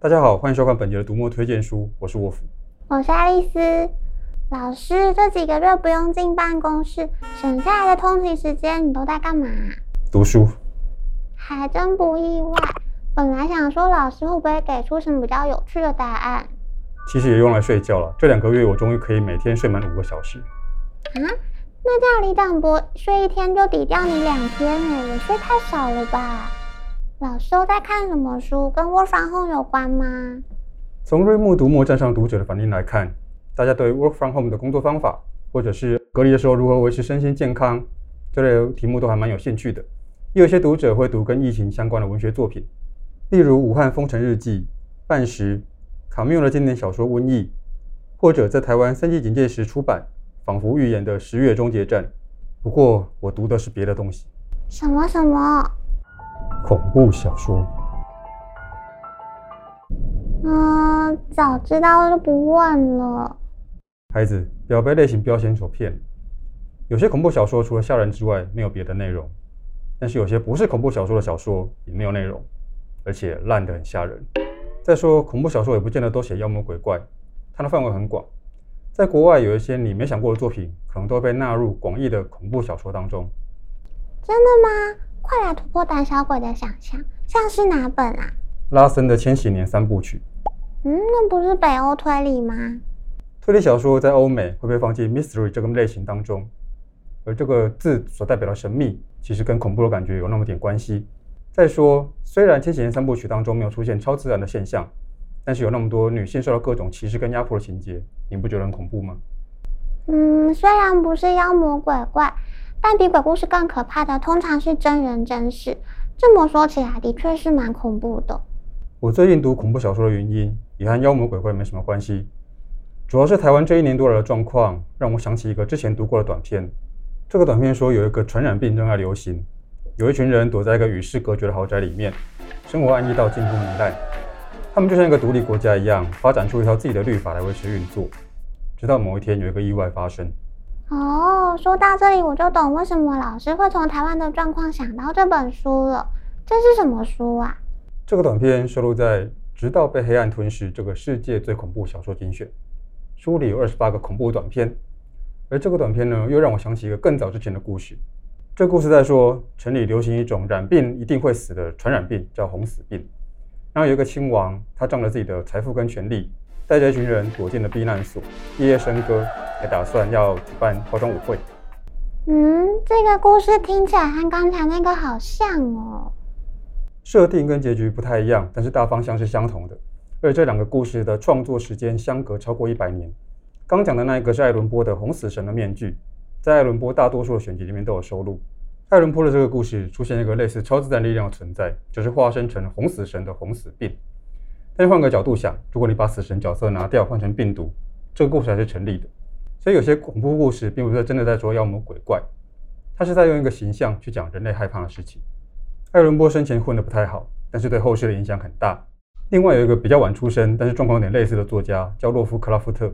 大家好，欢迎收看本节的读墨推荐书，我是沃夫，我是爱丽丝。老师，这几个月不用进办公室，省下来的通勤时间，你都在干嘛？读书。还真不意外，本来想说老师会不会给出什么比较有趣的答案，其实也用来睡觉了。这两个月我终于可以每天睡满五个小时。啊？那这样李长博睡一天就抵掉你两天哎，也睡太少了吧？老师都在看什么书？跟 Work from Home 有关吗？从瑞木读墨站上读者的反应来看，大家对 Work from Home 的工作方法，或者是隔离的时候如何维持身心健康这类题目都还蛮有兴趣的。也有些读者会读跟疫情相关的文学作品，例如《武汉封城日记》、《半时》、卡缪的经典小说《瘟疫》，或者在台湾三级警戒时出版、仿佛预言的《十月终结战》。不过我读的是别的东西。什么什么？恐怖小说。嗯，早知道就不问了。孩子，不要被类型标签所骗。有些恐怖小说除了吓人之外，没有别的内容。但是有些不是恐怖小说的小说也没有内容，而且烂得很吓人。再说，恐怖小说也不见得都写妖魔鬼怪，它的范围很广。在国外，有一些你没想过的作品，可能都被纳入广义的恐怖小说当中。真的吗？快来突破胆小鬼的想象，像是哪本啊？拉森的《千禧年三部曲》。嗯，那不是北欧推理吗？推理小说在欧美会被放进 mystery 这个类型当中，而这个字所代表的神秘，其实跟恐怖的感觉有那么点关系。再说，虽然《千禧年三部曲》当中没有出现超自然的现象，但是有那么多女性受到各种歧视跟压迫的情节，你不觉得很恐怖吗？嗯，虽然不是妖魔鬼怪。但比鬼故事更可怕的，通常是真人真事。这么说起来，的确是蛮恐怖的。我最近读恐怖小说的原因，也和妖魔鬼怪没什么关系。主要是台湾这一年多来的状况，让我想起一个之前读过的短片。这个短片说，有一个传染病正在流行，有一群人躲在一个与世隔绝的豪宅里面，生活安逸到近乎糜烂。他们就像一个独立国家一样，发展出一套自己的律法来维持运作。直到某一天，有一个意外发生。哦，说到这里，我就懂为什么老师会从台湾的状况想到这本书了。这是什么书啊？这个短片收录在《直到被黑暗吞噬》这个世界最恐怖小说精选，书里有二十八个恐怖短片。而这个短片呢，又让我想起一个更早之前的故事。这故事在说，城里流行一种染病一定会死的传染病，叫红死病。然后有一个亲王，他仗着自己的财富跟权力，带着一群人躲进了避难所，夜夜笙歌。还打算要举办化妆舞会。嗯，这个故事听起来和刚才那个好像哦。设定跟结局不太一样，但是大方向是相同的。而这两个故事的创作时间相隔超过一百年。刚讲的那一个是爱伦坡的《红死神的面具》，在爱伦坡大多数的选集里面都有收录。爱伦坡的这个故事出现一个类似超自然力量的存在，就是化身成红死神的红死病。但是换个角度想，如果你把死神角色拿掉，换成病毒，这个故事还是成立的。所以有些恐怖故事并不是真的在说妖魔鬼怪，他是在用一个形象去讲人类害怕的事情。艾伦坡生前混得不太好，但是对后世的影响很大。另外有一个比较晚出生，但是状况有点类似的作家叫洛夫克拉夫特。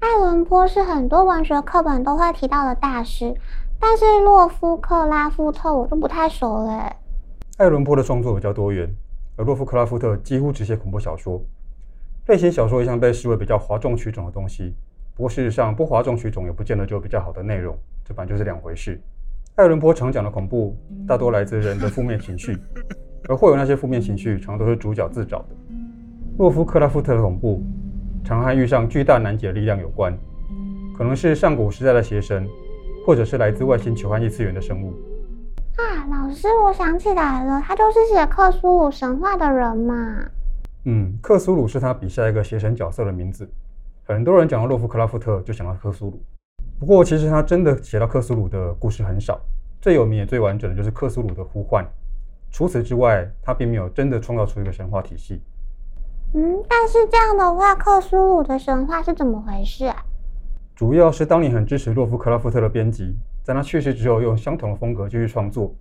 艾伦坡是很多文学课本都会提到的大师，但是洛夫克拉夫特我就不太熟嘞。艾伦坡的创作比较多元，而洛夫克拉夫特几乎只写恐怖小说。类型小说一向被视为比较哗众取宠的东西。不过事实上，不哗众取宠也不见得就有比较好的内容，这本就是两回事。爱伦坡常讲的恐怖，大多来自人的负面情绪，而会有那些负面情绪，常都是主角自找的。洛夫克拉夫特的恐怖，常和遇上巨大难解力量有关，可能是上古时代的邪神，或者是来自外星球和异次元的生物。啊，老师，我想起来了，他就是写克苏鲁神话的人嘛。嗯，克苏鲁是他笔下一个邪神角色的名字。很多人讲到洛夫克拉夫特就想到克苏鲁，不过其实他真的写到克苏鲁的故事很少，最有名也最完整的就是克苏鲁的呼唤。除此之外，他并没有真的创造出一个神话体系。嗯，但是这样的话，克苏鲁的神话是怎么回事啊？主要是当年很支持洛夫克拉夫特的编辑，在他去世之后，用相同的风格继续创作，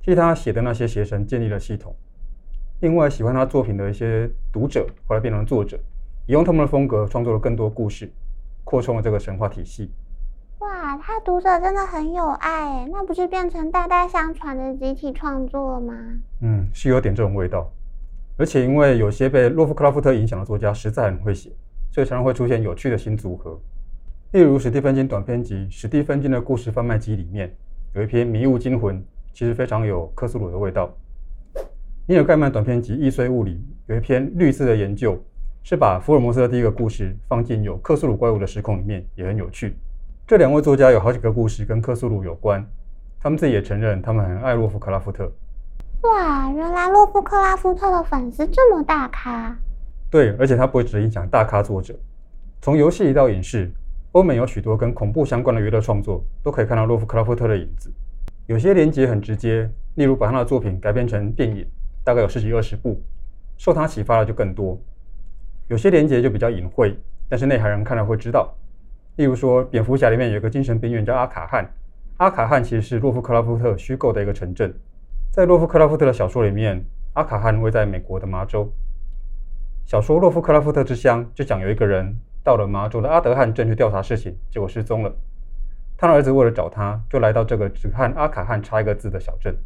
替他写的那些邪神建立了系统。另外，喜欢他作品的一些读者后来变成了作者。也用他们的风格创作了更多故事，扩充了这个神话体系。哇，他读者真的很有爱，那不是变成代代相传的集体创作吗？嗯，是有点这种味道。而而且因为有些被洛夫克拉夫特影响的作家实在很会写，所以常常会出现有趣的新组合。例如史蒂芬金短篇集《史蒂芬金的故事贩卖机》里面有一篇《迷雾惊魂》，其实非常有克苏鲁的味道。尼尔盖曼短篇集《易碎物》理有一篇《绿色的研究》，是把福尔摩斯的第一个故事放进有克苏鲁怪物的时空里面，也很有趣。这两位作家有好几个故事跟克苏鲁有关，他们自己也承认他们很爱洛夫克拉夫特。哇，原来洛夫克拉夫特的粉丝这么大咖。对，而且他不会只影响大咖作者，从游戏到影视，欧美有许多跟恐怖相关的娱乐创作，都可以看到洛夫克拉夫特的影子。有些连结很直接，例如把他的作品改编成电影。大概有十几二十部，受他启发的就更多。有些连结就比较隐晦，但是内行人看了会知道。例如说，蝙蝠侠里面有一个精神病院叫阿卡汉，阿卡汉其实是洛夫克拉夫特虚构的一个城镇。在洛夫克拉夫特的小说里面，阿卡汉位在美国的麻州。小说《洛夫克拉夫特之乡》就讲有一个人到了马祖的阿德汉镇去调查事情，结果失踪了。他的儿子为了找他，就来到这个只和阿卡汉差一个字的小镇。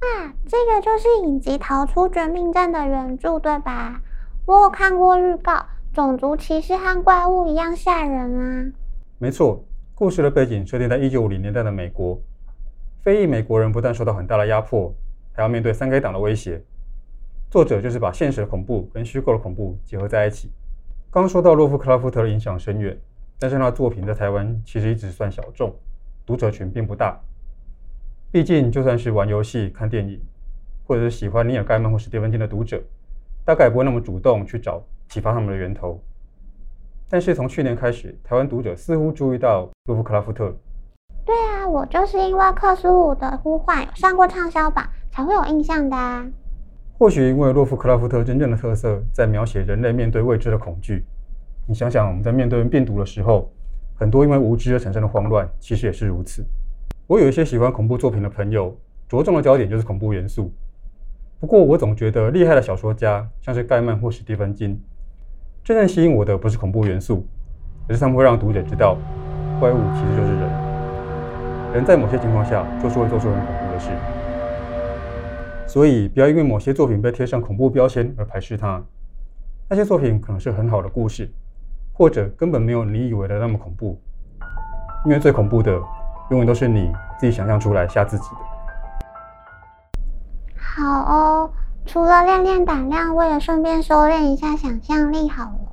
啊，这个就是影集《逃出绝命镇》的原著，对吧？我有看过预告，种族歧视和怪物一样吓人啊。没错，故事的背景设定在一九五零年代的美国，非裔美国人不但受到很大的压迫，还要面对三 K 党的威胁。作者就是把现实的恐怖跟虚构的恐怖结合在一起。刚说到洛夫克拉夫特的影响深远，但是他的作品在台湾其实一直算小众，读者群并不大。毕竟，就算是玩游戏、看电影，或者是喜欢尼尔·盖曼或史蒂芬金的读者，大概不会那么主动去找启发他们的源头。但是从去年开始，台湾读者似乎注意到洛夫克拉夫特。对啊，我就是因为克苏鲁的呼唤有上过畅销榜，才会有印象的啊。或许因为洛夫克拉夫特真正的特色在描写人类面对未知的恐惧。你想想，我们在面对病毒的时候，很多因为无知而产生的慌乱，其实也是如此。我有一些喜欢恐怖作品的朋友，着重的焦点就是恐怖元素。不过，我总觉得厉害的小说家，像是盖曼或史蒂芬金，真正吸引我的不是恐怖元素，而是他们会让读者知道，怪物其实就是人。人在某些情况下，就是会做出很恐怖的事。所以，不要因为某些作品被贴上恐怖标签而排斥它。那些作品可能是很好的故事，或者根本没有你以为的那么恐怖。因为最恐怖的。永远都是你自己想象出来吓自己的。好哦，除了练练胆量，我也顺便收敛一下想象力好了。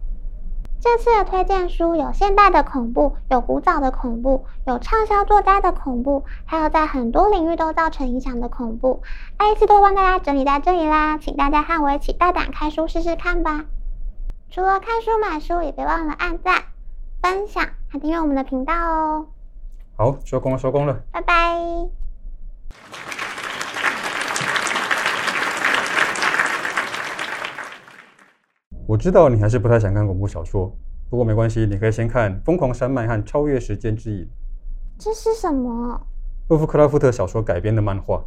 这次的推荐书有现代的恐怖，有古早的恐怖，有畅销作家的恐怖，还有在很多领域都造成影响的恐怖。爱吃都帮大家整理在这里啦，请大家和我一起大胆开书试试看吧。除了看书买书，也别忘了按赞、分享和订阅我们的频道哦。好，收工了，收工了，拜拜。我知道你还是不太想看恐怖小说，不过没关系，你可以先看《疯狂山脉》和《超越时间之影》。这是什么？洛夫克拉夫特小说改编的漫画。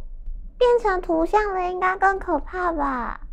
变成图像了，应该更可怕吧？